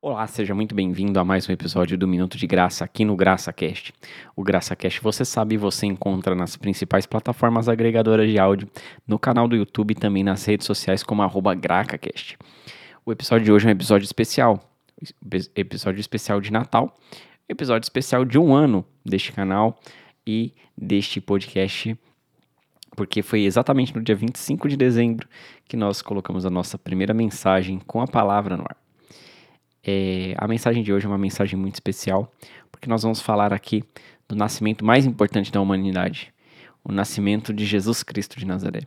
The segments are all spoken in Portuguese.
Olá, seja muito bem-vindo a mais um episódio do Minuto de Graça aqui no GraçaCast. O GraçaCast, você sabe, você encontra nas principais plataformas agregadoras de áudio, no canal do YouTube e também nas redes sociais como arroba GracaCast. O episódio de hoje é um episódio especial, episódio especial de Natal, episódio especial de um ano deste canal e deste podcast, porque foi exatamente no dia 25 de dezembro que nós colocamos a nossa primeira mensagem com a palavra no ar. É, a mensagem de hoje é uma mensagem muito especial, porque nós vamos falar aqui do nascimento mais importante da humanidade, o nascimento de Jesus Cristo de Nazaré.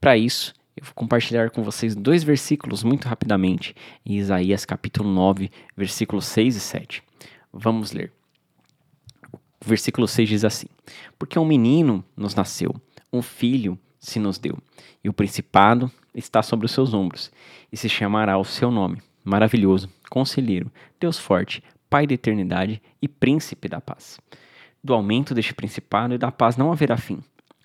Para isso, eu vou compartilhar com vocês dois versículos muito rapidamente, em Isaías capítulo 9, versículos 6 e 7. Vamos ler. O versículo 6 diz assim: Porque um menino nos nasceu, um filho se nos deu, e o principado está sobre os seus ombros, e se chamará o seu nome maravilhoso, conselheiro, Deus forte, Pai da eternidade e príncipe da paz. Do aumento deste principado e da paz não haverá fim,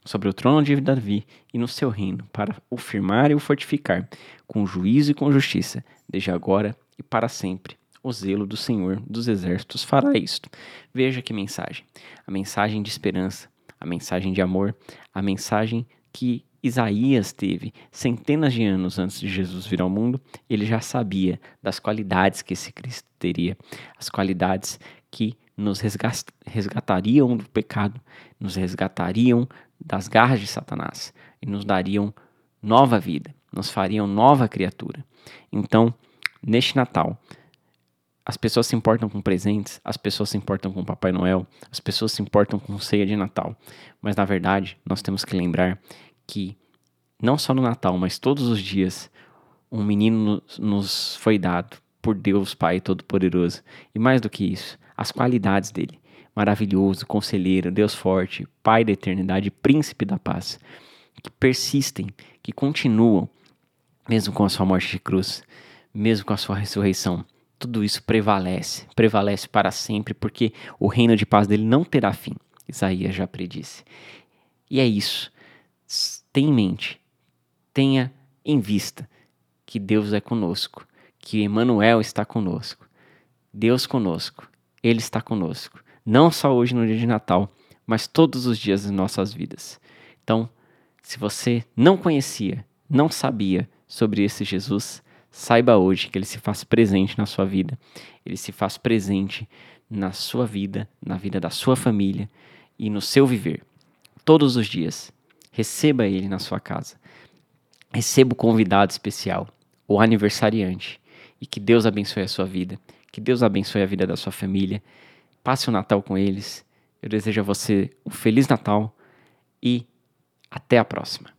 sobre o trono de Davi e no seu reino, para o firmar e o fortificar, com juízo e com justiça, desde agora e para sempre. O zelo do Senhor dos exércitos fará isto. Veja que mensagem: a mensagem de esperança, a mensagem de amor, a mensagem que Isaías teve centenas de anos antes de Jesus vir ao mundo, ele já sabia das qualidades que esse Cristo teria, as qualidades que nos resgatariam do pecado, nos resgatariam das garras de Satanás e nos dariam nova vida, nos fariam nova criatura. Então, neste Natal, as pessoas se importam com presentes, as pessoas se importam com Papai Noel, as pessoas se importam com ceia de Natal. Mas na verdade, nós temos que lembrar que não só no Natal, mas todos os dias, um menino nos foi dado por Deus Pai Todo-Poderoso. E mais do que isso, as qualidades dele. Maravilhoso, conselheiro, Deus forte, Pai da eternidade, príncipe da paz. Que persistem, que continuam, mesmo com a sua morte de cruz, mesmo com a sua ressurreição. Tudo isso prevalece, prevalece para sempre, porque o reino de paz dele não terá fim. Isaías já predisse. E é isso tenha em mente, tenha em vista que Deus é conosco, que Emmanuel está conosco. Deus conosco, Ele está conosco. Não só hoje no dia de Natal, mas todos os dias das nossas vidas. Então, se você não conhecia, não sabia sobre esse Jesus, saiba hoje que ele se faz presente na sua vida. Ele se faz presente na sua vida, na vida da sua família e no seu viver. Todos os dias. Receba ele na sua casa. Receba o convidado especial, o aniversariante. E que Deus abençoe a sua vida. Que Deus abençoe a vida da sua família. Passe o Natal com eles. Eu desejo a você um Feliz Natal e até a próxima.